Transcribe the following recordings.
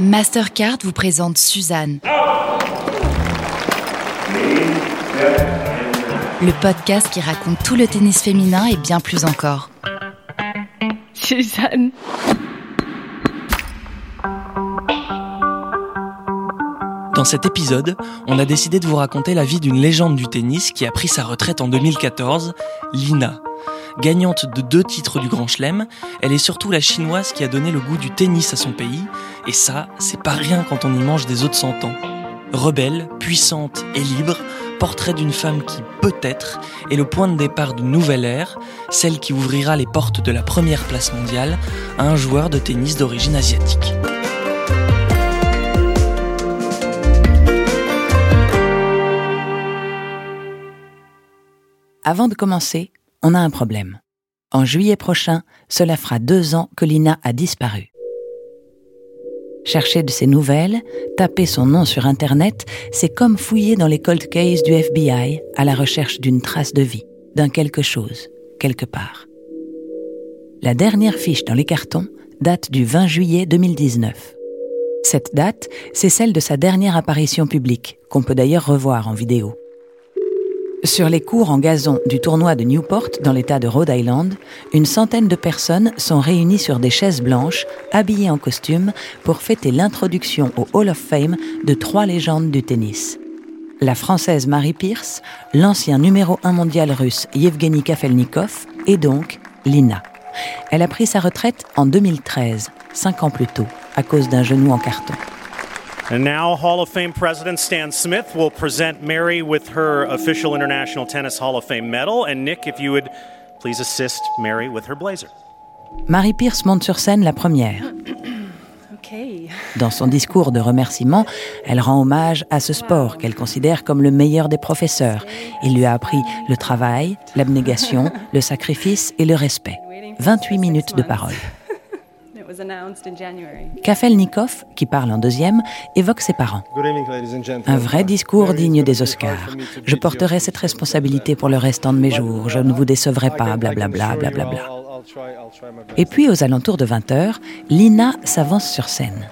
Mastercard vous présente Suzanne. Le podcast qui raconte tout le tennis féminin et bien plus encore. Suzanne. Dans cet épisode, on a décidé de vous raconter la vie d'une légende du tennis qui a pris sa retraite en 2014, Lina. Gagnante de deux titres du Grand Chelem, elle est surtout la chinoise qui a donné le goût du tennis à son pays, et ça, c'est pas rien quand on y mange des os de 100 ans. Rebelle, puissante et libre, portrait d'une femme qui, peut-être, est le point de départ d'une nouvelle ère, celle qui ouvrira les portes de la première place mondiale à un joueur de tennis d'origine asiatique. Avant de commencer, on a un problème. En juillet prochain, cela fera deux ans que Lina a disparu. Chercher de ses nouvelles, taper son nom sur Internet, c'est comme fouiller dans les cold cases du FBI à la recherche d'une trace de vie, d'un quelque chose, quelque part. La dernière fiche dans les cartons date du 20 juillet 2019. Cette date, c'est celle de sa dernière apparition publique, qu'on peut d'ailleurs revoir en vidéo. Sur les cours en gazon du tournoi de Newport dans l'État de Rhode Island, une centaine de personnes sont réunies sur des chaises blanches, habillées en costume, pour fêter l'introduction au Hall of Fame de trois légendes du tennis. La Française Marie Pierce, l'ancien numéro 1 mondial russe Yevgeny Kafelnikov et donc Lina. Elle a pris sa retraite en 2013, cinq ans plus tôt, à cause d'un genou en carton. And now, Hall of Fame President Stan Smith will present Mary with her official International Tennis Hall of Fame medal. And Nick, if you would please assist Mary with her blazer. Marie Pierce monte sur scène la première. Dans son discours de remerciement, elle rend hommage à ce sport qu'elle considère comme le meilleur des professeurs. Il lui a appris le travail, l'abnégation, le sacrifice et le respect. 28 minutes de parole. Kafelnikov, qui parle en deuxième, évoque ses parents. Un vrai discours digne des Oscars. Je porterai cette responsabilité pour le restant de mes jours. Je ne vous décevrai pas, blablabla, blablabla. Et puis, aux alentours de 20 heures, Lina s'avance sur scène.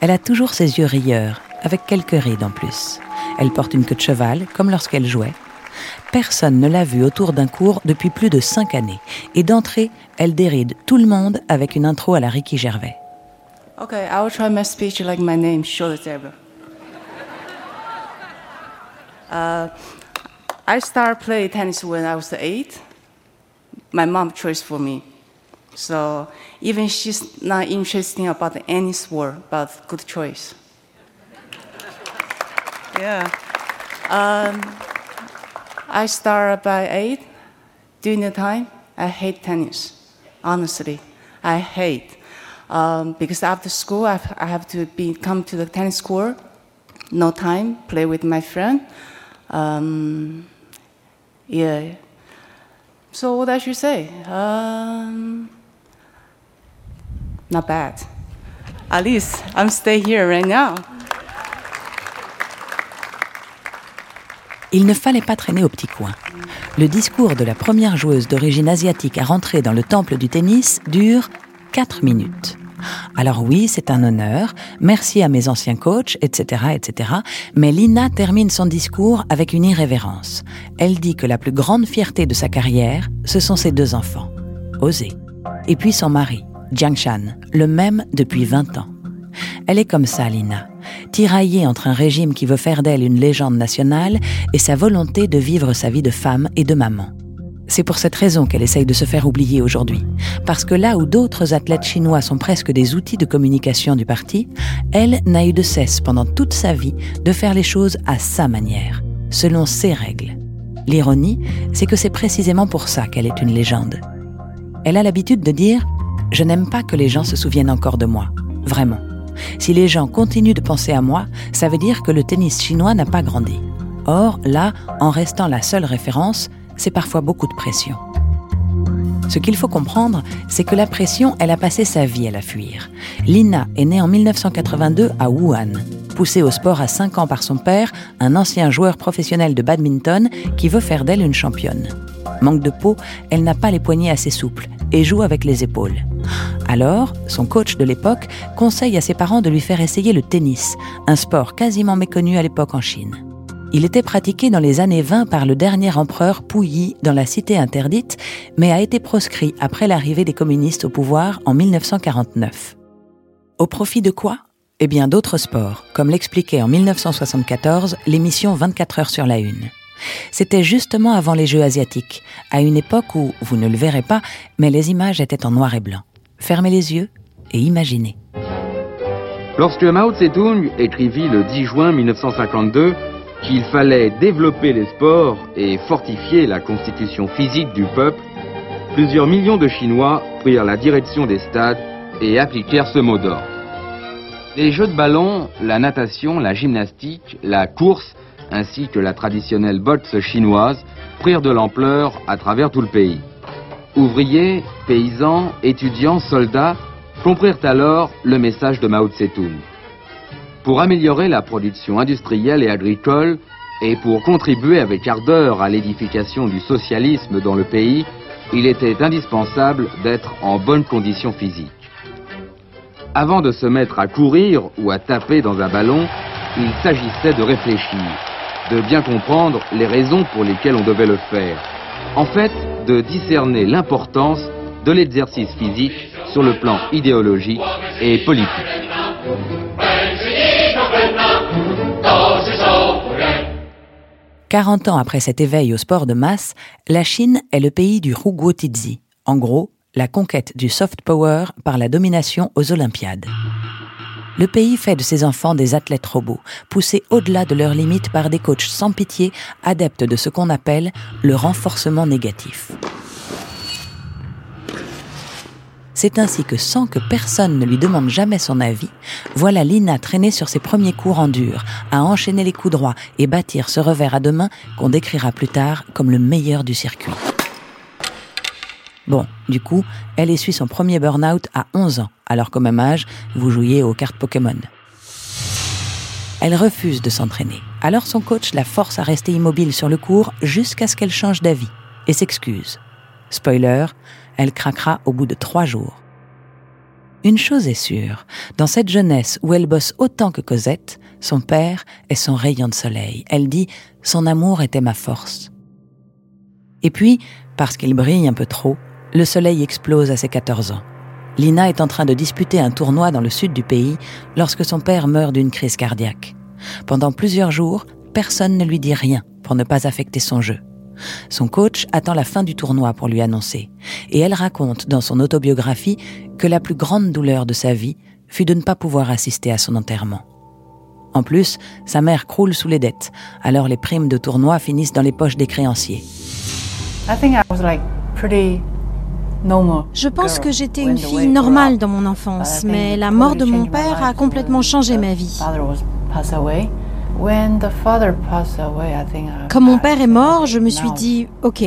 Elle a toujours ses yeux rieurs, avec quelques rides en plus. Elle porte une queue de cheval, comme lorsqu'elle jouait. Personne ne l'a vue autour d'un cours depuis plus de cinq années. Et d'entrée, elle déride tout le monde avec une intro à la Ricky Gervais. Okay, I will try my speech like my name, as ever. Uh, I started playing tennis when I was eight. My mom chose for me. So even she's not interested about any sport, but good choice. Yeah. Um, I start by eight. During the time, I hate tennis. Honestly, I hate um, because after school I, I have to be come to the tennis court. No time, play with my friend. Um, yeah. So what I should say? Um, not bad. At least I'm stay here right now. Il ne fallait pas traîner au petit coin. Le discours de la première joueuse d'origine asiatique à rentrer dans le temple du tennis dure 4 minutes. Alors oui, c'est un honneur, merci à mes anciens coachs, etc., etc. Mais Lina termine son discours avec une irrévérence. Elle dit que la plus grande fierté de sa carrière, ce sont ses deux enfants. Osez. Et puis son mari, Jiang Shan, le même depuis 20 ans. Elle est comme ça, Lina, tiraillée entre un régime qui veut faire d'elle une légende nationale et sa volonté de vivre sa vie de femme et de maman. C'est pour cette raison qu'elle essaye de se faire oublier aujourd'hui. Parce que là où d'autres athlètes chinois sont presque des outils de communication du parti, elle n'a eu de cesse pendant toute sa vie de faire les choses à sa manière, selon ses règles. L'ironie, c'est que c'est précisément pour ça qu'elle est une légende. Elle a l'habitude de dire ⁇ Je n'aime pas que les gens se souviennent encore de moi, vraiment. Si les gens continuent de penser à moi, ça veut dire que le tennis chinois n'a pas grandi. Or, là, en restant la seule référence, c'est parfois beaucoup de pression. Ce qu'il faut comprendre, c'est que la pression, elle a passé sa vie à la fuir. Lina est née en 1982 à Wuhan. Poussée au sport à 5 ans par son père, un ancien joueur professionnel de badminton qui veut faire d'elle une championne. Manque de peau, elle n'a pas les poignets assez souples et joue avec les épaules. Alors, son coach de l'époque conseille à ses parents de lui faire essayer le tennis, un sport quasiment méconnu à l'époque en Chine. Il était pratiqué dans les années 20 par le dernier empereur Puyi dans la cité interdite, mais a été proscrit après l'arrivée des communistes au pouvoir en 1949. Au profit de quoi? Eh bien d'autres sports, comme l'expliquait en 1974 l'émission 24 heures sur la Une. C'était justement avant les Jeux asiatiques, à une époque où, vous ne le verrez pas, mais les images étaient en noir et blanc. Fermez les yeux et imaginez. Lorsque Mao Tse-tung écrivit le 10 juin 1952 qu'il fallait développer les sports et fortifier la constitution physique du peuple, plusieurs millions de Chinois prirent la direction des stades et appliquèrent ce mot d'ordre. Les jeux de ballon, la natation, la gymnastique, la course, ainsi que la traditionnelle boxe chinoise, prirent de l'ampleur à travers tout le pays. Ouvriers, paysans, étudiants, soldats comprirent alors le message de Mao Tse-tung. Pour améliorer la production industrielle et agricole et pour contribuer avec ardeur à l'édification du socialisme dans le pays, il était indispensable d'être en bonne condition physique. Avant de se mettre à courir ou à taper dans un ballon, il s'agissait de réfléchir, de bien comprendre les raisons pour lesquelles on devait le faire. En fait, de discerner l'importance de l'exercice physique sur le plan idéologique et politique. 40 ans après cet éveil au sport de masse, la Chine est le pays du Tizi, en gros, la conquête du soft power par la domination aux Olympiades. Le pays fait de ses enfants des athlètes robots, poussés au-delà de leurs limites par des coachs sans pitié, adeptes de ce qu'on appelle le renforcement négatif. C'est ainsi que sans que personne ne lui demande jamais son avis, voilà Lina traîner sur ses premiers cours en dur, à enchaîner les coups droits et bâtir ce revers à deux mains qu'on décrira plus tard comme le meilleur du circuit. Bon, du coup, elle essuie son premier burn-out à 11 ans, alors qu'au même âge, vous jouiez aux cartes Pokémon. Elle refuse de s'entraîner. Alors son coach la force à rester immobile sur le cours jusqu'à ce qu'elle change d'avis et s'excuse. Spoiler, elle craquera au bout de trois jours. Une chose est sûre, dans cette jeunesse où elle bosse autant que Cosette, son père est son rayon de soleil. Elle dit ⁇ Son amour était ma force ⁇ Et puis, parce qu'il brille un peu trop, le soleil explose à ses 14 ans. Lina est en train de disputer un tournoi dans le sud du pays lorsque son père meurt d'une crise cardiaque. Pendant plusieurs jours, personne ne lui dit rien pour ne pas affecter son jeu. Son coach attend la fin du tournoi pour lui annoncer, et elle raconte dans son autobiographie que la plus grande douleur de sa vie fut de ne pas pouvoir assister à son enterrement. En plus, sa mère croule sous les dettes, alors les primes de tournoi finissent dans les poches des créanciers. Je pense que j'étais une fille normale dans mon enfance, mais la mort de mon père a complètement changé ma vie. Quand mon père est mort, je me suis dit, OK,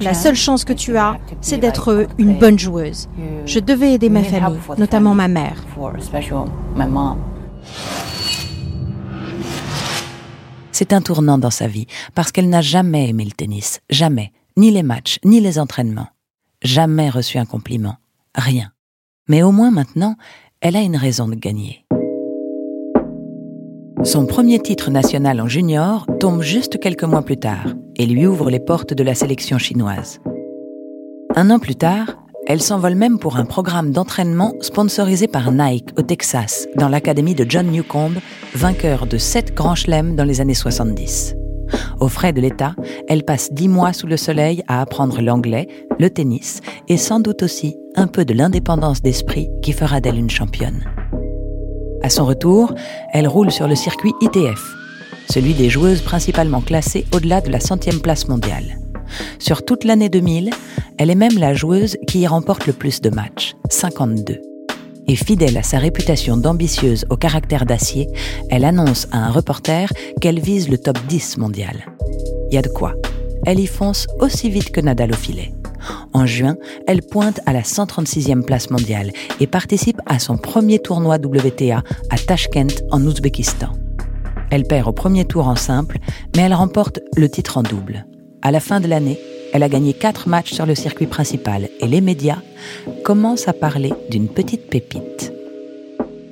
la seule chance que tu as, c'est d'être une bonne joueuse. Je devais aider ma famille, notamment ma mère. C'est un tournant dans sa vie, parce qu'elle n'a jamais aimé le tennis, jamais, ni les matchs, ni les entraînements. Jamais reçu un compliment, rien. Mais au moins maintenant, elle a une raison de gagner. Son premier titre national en junior tombe juste quelques mois plus tard et lui ouvre les portes de la sélection chinoise. Un an plus tard, elle s'envole même pour un programme d'entraînement sponsorisé par Nike au Texas, dans l'académie de John Newcomb, vainqueur de sept grands chelems dans les années 70. Aux frais de l'État, elle passe dix mois sous le soleil à apprendre l'anglais, le tennis et sans doute aussi un peu de l'indépendance d'esprit qui fera d'elle une championne. À son retour, elle roule sur le circuit ITF, celui des joueuses principalement classées au-delà de la centième place mondiale. Sur toute l'année 2000, elle est même la joueuse qui y remporte le plus de matchs, 52. Et fidèle à sa réputation d'ambitieuse au caractère d'acier, elle annonce à un reporter qu'elle vise le top 10 mondial. Y a de quoi. Elle y fonce aussi vite que Nadal au filet. En juin, elle pointe à la 136e place mondiale et participe à son premier tournoi WTA à Tashkent en Ouzbékistan. Elle perd au premier tour en simple, mais elle remporte le titre en double. À la fin de l'année, Elle a gagné quatre matchs sur le circuit principal et les médias commencent à parler d'une petite pépite.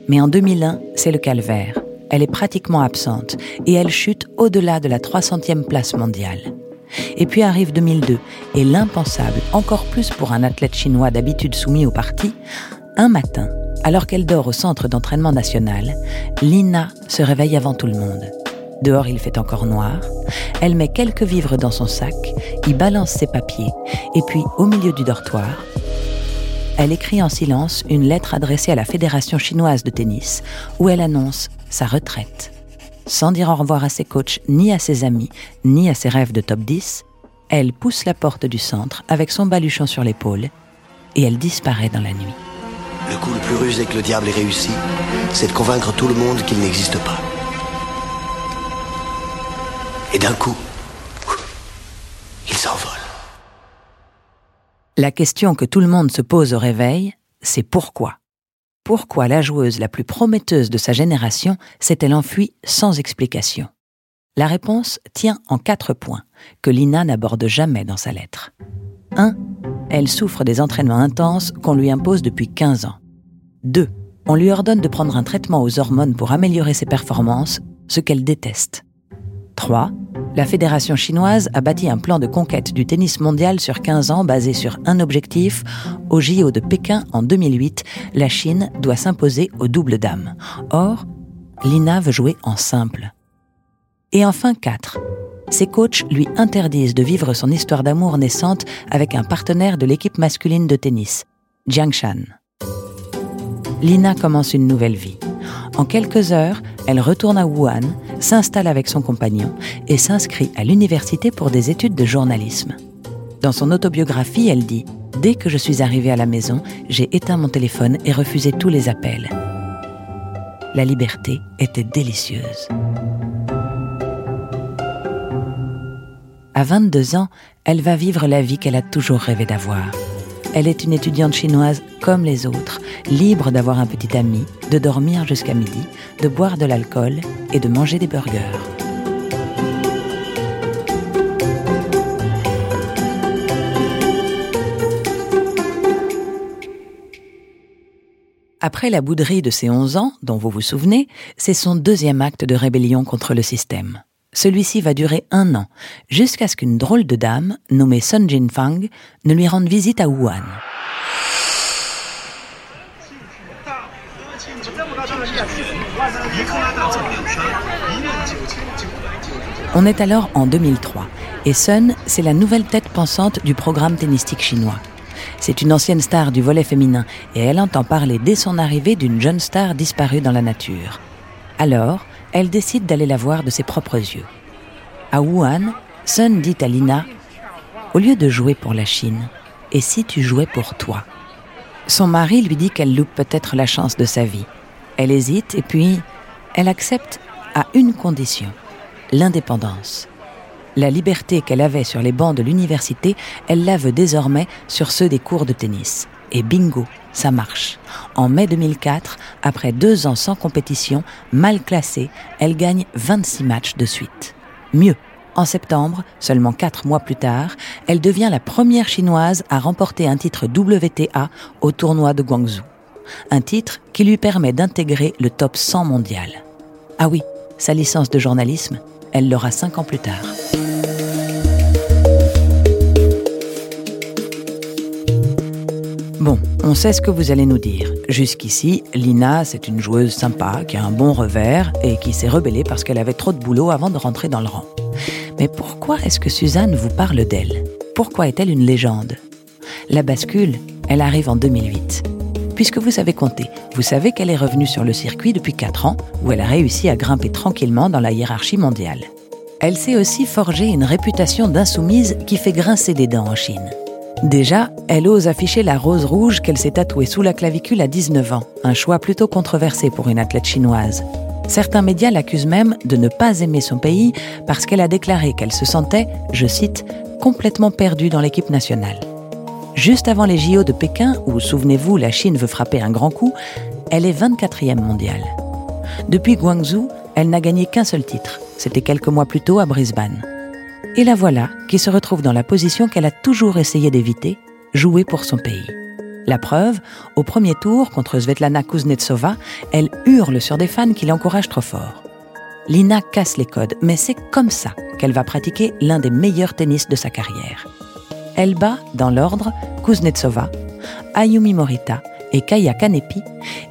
Mais en 2001, c'est le calvaire. Elle est pratiquement absente et elle chute au-delà de la 300e place mondiale. Et puis arrive 2002 et l'impensable, encore plus pour un athlète chinois d'habitude soumis au parti, un matin, alors qu'elle dort au centre d'entraînement national, Lina se réveille avant tout le monde. Dehors, il fait encore noir. Elle met quelques vivres dans son sac, y balance ses papiers, et puis, au milieu du dortoir, elle écrit en silence une lettre adressée à la Fédération chinoise de tennis, où elle annonce sa retraite. Sans dire au revoir à ses coachs, ni à ses amis, ni à ses rêves de top 10, elle pousse la porte du centre avec son baluchon sur l'épaule, et elle disparaît dans la nuit. Le coup le plus rusé que le diable ait réussi, c'est de convaincre tout le monde qu'il n'existe pas. Et d'un coup, il s'envole. La question que tout le monde se pose au réveil, c'est pourquoi? Pourquoi la joueuse la plus prometteuse de sa génération s'est-elle enfuie sans explication? La réponse tient en quatre points que Lina n'aborde jamais dans sa lettre. 1. Elle souffre des entraînements intenses qu'on lui impose depuis 15 ans. 2. On lui ordonne de prendre un traitement aux hormones pour améliorer ses performances, ce qu'elle déteste. 3. La fédération chinoise a bâti un plan de conquête du tennis mondial sur 15 ans basé sur un objectif. Au JO de Pékin en 2008, la Chine doit s'imposer au double dame. Or, Lina veut jouer en simple. Et enfin 4. Ses coachs lui interdisent de vivre son histoire d'amour naissante avec un partenaire de l'équipe masculine de tennis, Jiang Shan. Lina commence une nouvelle vie. En quelques heures, elle retourne à Wuhan, s'installe avec son compagnon et s'inscrit à l'université pour des études de journalisme. Dans son autobiographie, elle dit ⁇ Dès que je suis arrivée à la maison, j'ai éteint mon téléphone et refusé tous les appels. La liberté était délicieuse. À 22 ans, elle va vivre la vie qu'elle a toujours rêvé d'avoir. Elle est une étudiante chinoise comme les autres, libre d'avoir un petit ami, de dormir jusqu'à midi, de boire de l'alcool et de manger des burgers. Après la bouderie de ses 11 ans, dont vous vous souvenez, c'est son deuxième acte de rébellion contre le système. Celui-ci va durer un an, jusqu'à ce qu'une drôle de dame, nommée Sun Jinfang, ne lui rende visite à Wuhan. On est alors en 2003 et Sun, c'est la nouvelle tête pensante du programme tennistique chinois. C'est une ancienne star du volet féminin et elle entend parler dès son arrivée d'une jeune star disparue dans la nature. Alors, elle décide d'aller la voir de ses propres yeux. À Wuhan, Sun dit à Lina Au lieu de jouer pour la Chine, et si tu jouais pour toi? Son mari lui dit qu'elle loupe peut-être la chance de sa vie. Elle hésite et puis elle accepte à une condition l'indépendance. La liberté qu'elle avait sur les bancs de l'université, elle la veut désormais sur ceux des cours de tennis. Et bingo, ça marche. En mai 2004, après deux ans sans compétition, mal classée, elle gagne 26 matchs de suite. Mieux, en septembre, seulement quatre mois plus tard, elle devient la première chinoise à remporter un titre WTA au tournoi de Guangzhou. Un titre qui lui permet d'intégrer le top 100 mondial. Ah oui, sa licence de journalisme, elle l'aura cinq ans plus tard. Bon, on sait ce que vous allez nous dire. Jusqu'ici, Lina, c'est une joueuse sympa, qui a un bon revers et qui s'est rebellée parce qu'elle avait trop de boulot avant de rentrer dans le rang. Mais pourquoi est-ce que Suzanne vous parle d'elle? Pourquoi est-elle une légende? La bascule, elle arrive en 2008. Puisque vous savez compter, vous savez qu'elle est revenue sur le circuit depuis 4 ans, où elle a réussi à grimper tranquillement dans la hiérarchie mondiale. Elle s'est aussi forgé une réputation d'insoumise qui fait grincer des dents en Chine. Déjà, elle ose afficher la rose rouge qu'elle s'est tatouée sous la clavicule à 19 ans, un choix plutôt controversé pour une athlète chinoise. Certains médias l'accusent même de ne pas aimer son pays parce qu'elle a déclaré qu'elle se sentait, je cite, complètement perdue dans l'équipe nationale. Juste avant les JO de Pékin, où, souvenez-vous, la Chine veut frapper un grand coup, elle est 24e mondiale. Depuis Guangzhou, elle n'a gagné qu'un seul titre. C'était quelques mois plus tôt à Brisbane. Et la voilà qui se retrouve dans la position qu'elle a toujours essayé d'éviter, jouer pour son pays. La preuve, au premier tour contre Svetlana Kuznetsova, elle hurle sur des fans qui l'encouragent trop fort. Lina casse les codes, mais c'est comme ça qu'elle va pratiquer l'un des meilleurs tennis de sa carrière. Elle bat, dans l'ordre, Kuznetsova, Ayumi Morita et Kaya Kanepi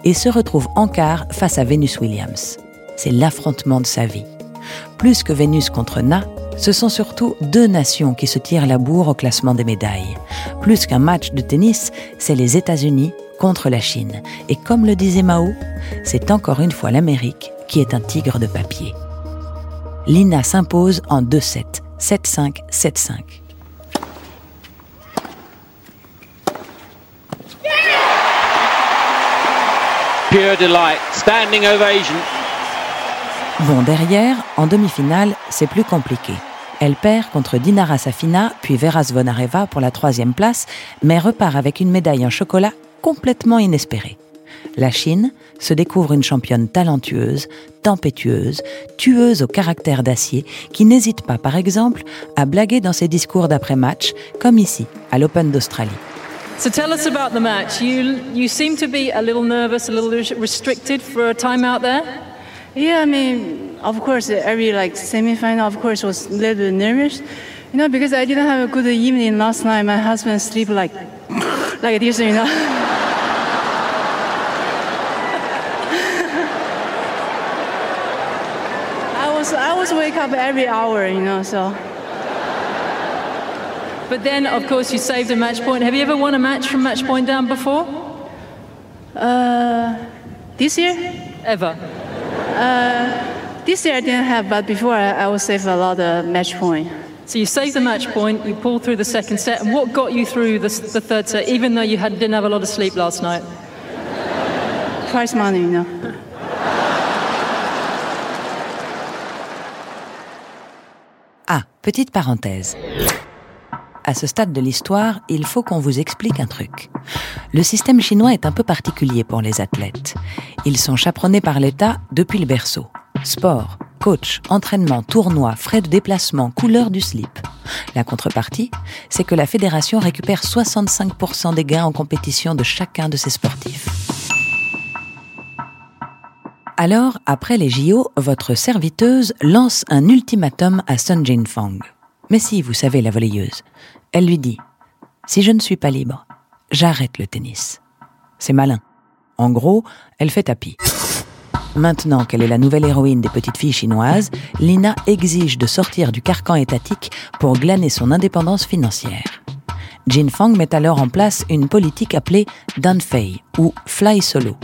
et se retrouve en quart face à Venus Williams. C'est l'affrontement de sa vie. Plus que Vénus contre Na, ce sont surtout deux nations qui se tirent la bourre au classement des médailles. Plus qu'un match de tennis, c'est les États-Unis contre la Chine. Et comme le disait Mao, c'est encore une fois l'Amérique qui est un tigre de papier. Lina s'impose en 2-7, 7-5, 7-5. Pure delight, standing ovation. Bon, derrière, en demi-finale, c'est plus compliqué. Elle perd contre Dinara Safina, puis Vera Zvonareva pour la troisième place, mais repart avec une médaille en chocolat complètement inespérée. La Chine se découvre une championne talentueuse, tempétueuse, tueuse au caractère d'acier, qui n'hésite pas, par exemple, à blaguer dans ses discours d'après-match, comme ici, à l'Open d'Australie. So tell us about the match. You, you seem to be a little nervous, a little restricted for a time out there? Yeah, I mean, of course, every like semi-final, of course, was a little bit nervous, you know, because I didn't have a good evening last night. My husband sleep like like this, you know. I was I was wake up every hour, you know, so. But then, of course, you saved a match point. Have you ever won a match from match point down before? Uh, this year? Ever? Uh, this year I didn't have, but before I, I would save a lot of match point. So you saved the match point, you pulled through the second set, and what got you through the, the third set, even though you had, didn't have a lot of sleep last night? Prize money, you know. Ah, petite parenthèse. À ce stade de l'histoire, il faut qu'on vous explique un truc. Le système chinois est un peu particulier pour les athlètes. Ils sont chaperonnés par l'État depuis le berceau. Sport, coach, entraînement, tournoi, frais de déplacement, couleur du slip. La contrepartie, c'est que la fédération récupère 65% des gains en compétition de chacun de ses sportifs. Alors, après les JO, votre serviteuse lance un ultimatum à Sun Jinfang. Mais si, vous savez, la volleyeuse. Elle lui dit Si je ne suis pas libre, j'arrête le tennis. C'est malin. En gros, elle fait tapis. Maintenant qu'elle est la nouvelle héroïne des petites filles chinoises, Lina exige de sortir du carcan étatique pour glaner son indépendance financière. Jin Fang met alors en place une politique appelée Danfei ou Fly Solo.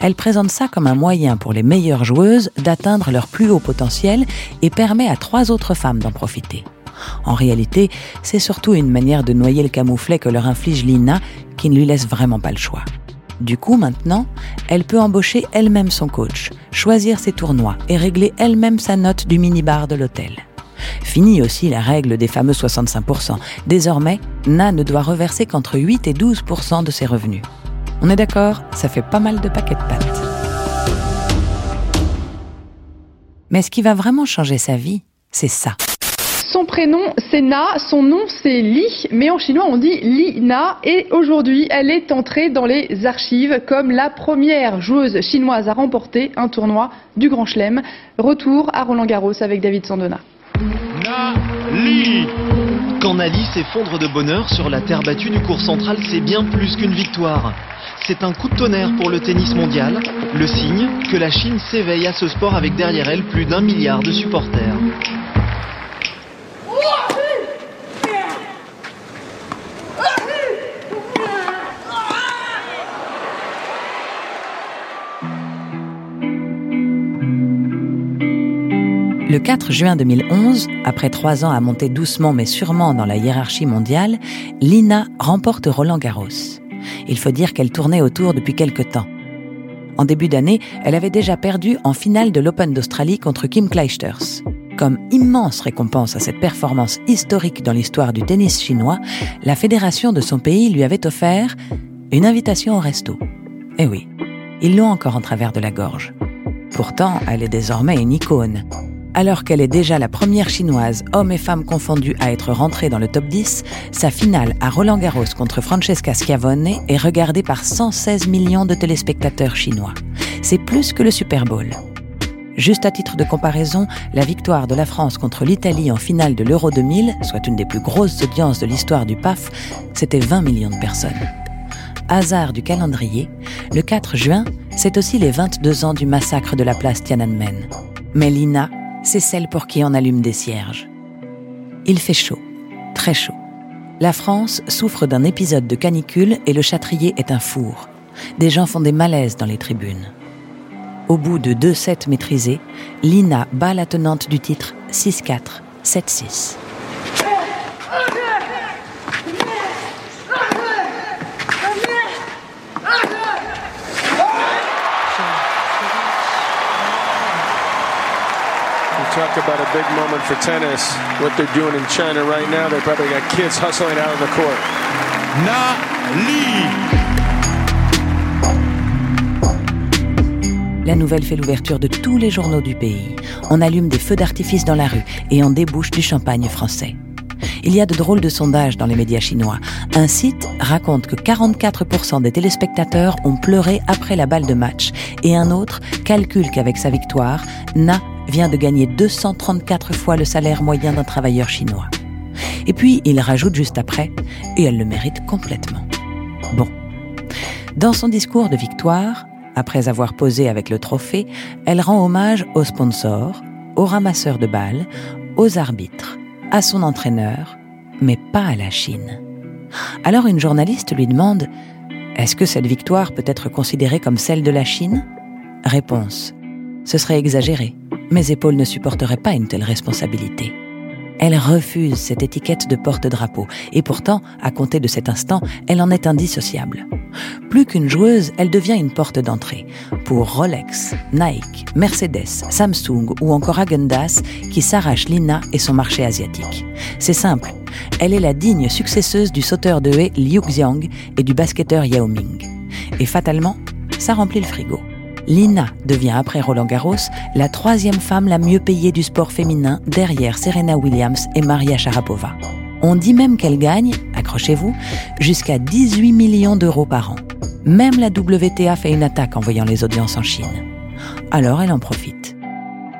Elle présente ça comme un moyen pour les meilleures joueuses d'atteindre leur plus haut potentiel et permet à trois autres femmes d'en profiter. En réalité, c'est surtout une manière de noyer le camouflet que leur inflige Lina qui ne lui laisse vraiment pas le choix. Du coup, maintenant, elle peut embaucher elle-même son coach, choisir ses tournois et régler elle-même sa note du minibar de l'hôtel. Fini aussi la règle des fameux 65%. Désormais, Na ne doit reverser qu'entre 8 et 12% de ses revenus. On est d'accord, ça fait pas mal de paquets de pâtes. Mais ce qui va vraiment changer sa vie, c'est ça. Son prénom, c'est Na, son nom, c'est Li, mais en chinois, on dit Li Na. Et aujourd'hui, elle est entrée dans les archives comme la première joueuse chinoise à remporter un tournoi du Grand Chelem. Retour à Roland Garros avec David Sandona. Na Li Quand Nali s'effondre de bonheur sur la terre battue du cours central, c'est bien plus qu'une victoire. C'est un coup de tonnerre pour le tennis mondial, le signe que la Chine s'éveille à ce sport avec derrière elle plus d'un milliard de supporters. Le 4 juin 2011, après trois ans à monter doucement mais sûrement dans la hiérarchie mondiale, Lina remporte Roland Garros. Il faut dire qu'elle tournait autour depuis quelque temps. En début d'année, elle avait déjà perdu en finale de l'Open d'Australie contre Kim Clijsters. Comme immense récompense à cette performance historique dans l'histoire du tennis chinois, la fédération de son pays lui avait offert une invitation au resto. Eh oui, ils l'ont encore en travers de la gorge. Pourtant, elle est désormais une icône. Alors qu'elle est déjà la première chinoise, hommes et femmes confondus, à être rentrée dans le top 10, sa finale à Roland Garros contre Francesca Schiavone est regardée par 116 millions de téléspectateurs chinois. C'est plus que le Super Bowl. Juste à titre de comparaison, la victoire de la France contre l'Italie en finale de l'Euro 2000, soit une des plus grosses audiences de l'histoire du PAF, c'était 20 millions de personnes. Hasard du calendrier, le 4 juin, c'est aussi les 22 ans du massacre de la place Tiananmen. C'est celle pour qui on allume des cierges. Il fait chaud, très chaud. La France souffre d'un épisode de canicule et le châtrier est un four. Des gens font des malaises dans les tribunes. Au bout de deux sets maîtrisés, Lina bat la tenante du titre 6-4, 7-6. Talk about a big moment for tennis. What they're doing in China right now, they probably got kids hustling out on the court. Na Li. La nouvelle fait l'ouverture de tous les journaux du pays. On allume des feux d'artifice dans la rue et on débouche du champagne français. Il y a de drôles de sondages dans les médias chinois. Un site raconte que 44% des téléspectateurs ont pleuré après la balle de match et un autre calcule qu'avec sa victoire, Na vient de gagner 234 fois le salaire moyen d'un travailleur chinois. Et puis il rajoute juste après, et elle le mérite complètement. Bon. Dans son discours de victoire, après avoir posé avec le trophée, elle rend hommage aux sponsors, aux ramasseurs de balles, aux arbitres, à son entraîneur, mais pas à la Chine. Alors une journaliste lui demande Est-ce que cette victoire peut être considérée comme celle de la Chine? Réponse Ce serait exagéré. Mes épaules ne supporteraient pas une telle responsabilité. Elle refuse cette étiquette de porte-drapeau, et pourtant, à compter de cet instant, elle en est indissociable. Plus qu'une joueuse, elle devient une porte d'entrée pour Rolex, Nike, Mercedes, Samsung ou encore Agendas qui s'arrachent Lina et son marché asiatique. C'est simple, elle est la digne successeuse du sauteur de haie Liu Xiang et du basketteur Yao Ming. Et fatalement, ça remplit le frigo. Lina devient après Roland Garros la troisième femme la mieux payée du sport féminin derrière Serena Williams et Maria Sharapova. On dit même qu'elle gagne, accrochez-vous, jusqu'à 18 millions d'euros par an. Même la WTA fait une attaque en voyant les audiences en Chine. Alors elle en profite.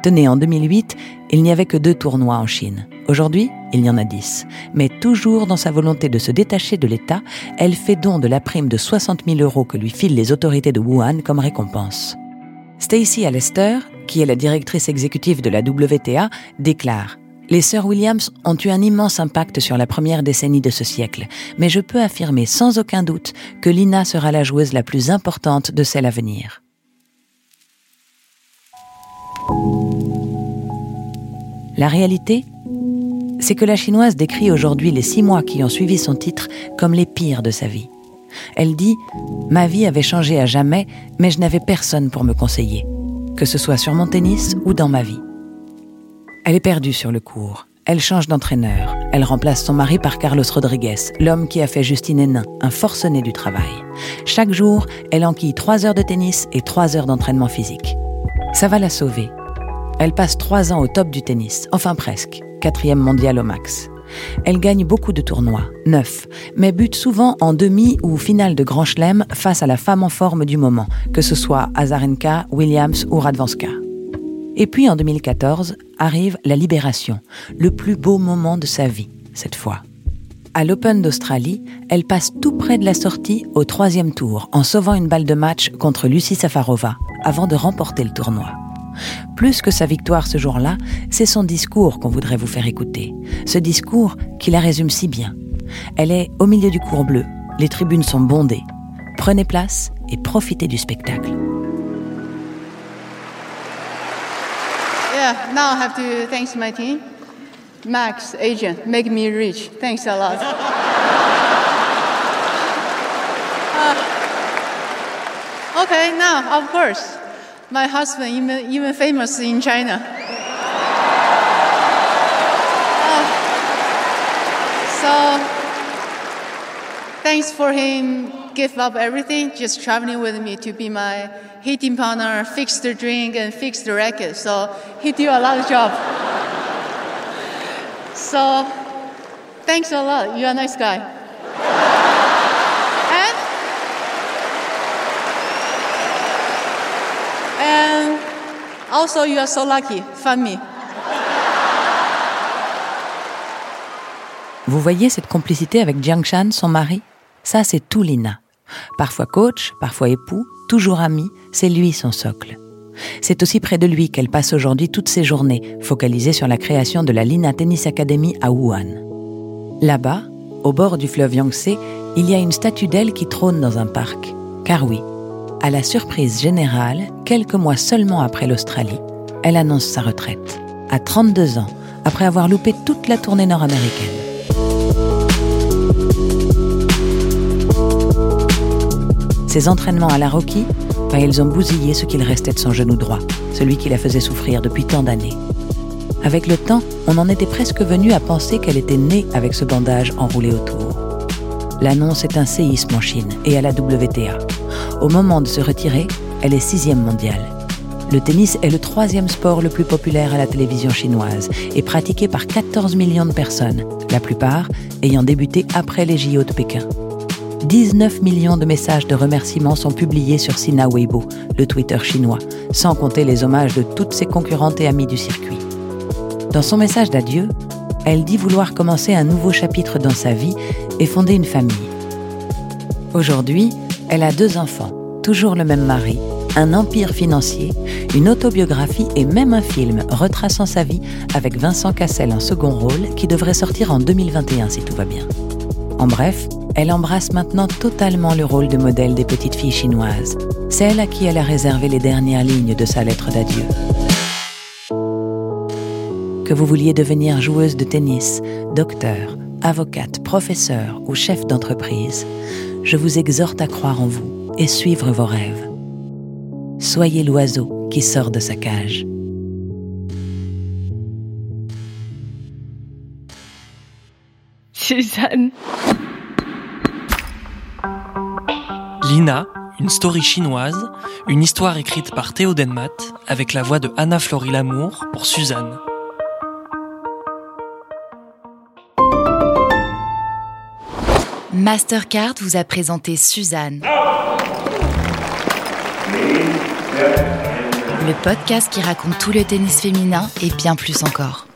Tenez, en 2008, il n'y avait que deux tournois en Chine. Aujourd'hui, il y en a dix. Mais toujours dans sa volonté de se détacher de l'État, elle fait don de la prime de 60 000 euros que lui filent les autorités de Wuhan comme récompense. Stacy Alester, qui est la directrice exécutive de la WTA, déclare les sœurs Williams ont eu un immense impact sur la première décennie de ce siècle, mais je peux affirmer sans aucun doute que Lina sera la joueuse la plus importante de celle à venir. La réalité, c'est que la chinoise décrit aujourd'hui les six mois qui ont suivi son titre comme les pires de sa vie. Elle dit ⁇ Ma vie avait changé à jamais, mais je n'avais personne pour me conseiller, que ce soit sur mon tennis ou dans ma vie. Elle est perdue sur le cours. Elle change d'entraîneur. Elle remplace son mari par Carlos Rodriguez, l'homme qui a fait Justine Hénin, un forcené du travail. Chaque jour, elle enquille trois heures de tennis et trois heures d'entraînement physique. Ça va la sauver. Elle passe trois ans au top du tennis, enfin presque, quatrième mondial au max. Elle gagne beaucoup de tournois, neuf, mais bute souvent en demi ou finale de Grand Chelem face à la femme en forme du moment, que ce soit Azarenka, Williams ou Radvanska. Et puis en 2014 arrive la libération, le plus beau moment de sa vie, cette fois. À l'Open d'Australie, elle passe tout près de la sortie au troisième tour en sauvant une balle de match contre Lucie Safarova avant de remporter le tournoi. Plus que sa victoire ce jour-là, c'est son discours qu'on voudrait vous faire écouter. Ce discours qui la résume si bien. Elle est au milieu du cours bleu, les tribunes sont bondées. Prenez place et profitez du spectacle. Yeah, now I have to thanks my team. Max, agent, make me rich. Thanks a lot. uh, okay, now, of course, my husband, even, even famous in China. Uh, so, thanks for him give up everything, just traveling with me to be my hitting partner, fix the drink, and fix the racket. So he do a lot of job. so thanks a lot. You're a nice guy. Also, you are so lucky. Fun me. Vous voyez cette complicité avec Jiang Shan, son mari? Ça, c'est tout Lina. Parfois coach, parfois époux, toujours ami, c'est lui son socle. C'est aussi près de lui qu'elle passe aujourd'hui toutes ses journées, focalisée sur la création de la Lina Tennis Academy à Wuhan. Là-bas, au bord du fleuve Yangtze, il y a une statue d'elle qui trône dans un parc. Car oui, à la surprise générale, quelques mois seulement après l'Australie, elle annonce sa retraite. À 32 ans, après avoir loupé toute la tournée nord-américaine. Ses entraînements à la Rocky, ben, ils ont bousillé ce qu'il restait de son genou droit, celui qui la faisait souffrir depuis tant d'années. Avec le temps, on en était presque venu à penser qu'elle était née avec ce bandage enroulé autour. L'annonce est un séisme en Chine et à la WTA. Au moment de se retirer, elle est sixième mondiale. Le tennis est le troisième sport le plus populaire à la télévision chinoise et pratiqué par 14 millions de personnes, la plupart ayant débuté après les JO de Pékin. 19 millions de messages de remerciements sont publiés sur Sina Weibo, le Twitter chinois, sans compter les hommages de toutes ses concurrentes et amies du circuit. Dans son message d'adieu, elle dit vouloir commencer un nouveau chapitre dans sa vie et fonder une famille. Aujourd'hui, elle a deux enfants, toujours le même mari, un empire financier, une autobiographie et même un film retraçant sa vie avec Vincent Cassel en second rôle qui devrait sortir en 2021 si tout va bien. En bref, elle embrasse maintenant totalement le rôle de modèle des petites filles chinoises, celle à qui elle a réservé les dernières lignes de sa lettre d'adieu. Que vous vouliez devenir joueuse de tennis, docteur, avocate, professeur ou chef d'entreprise, je vous exhorte à croire en vous et suivre vos rêves. Soyez l'oiseau qui sort de sa cage. Suzanne. Lina, une story chinoise, une histoire écrite par Théo Denmat avec la voix de Anna Florie Lamour pour Suzanne. Mastercard vous a présenté Suzanne. Le podcast qui raconte tout le tennis féminin et bien plus encore.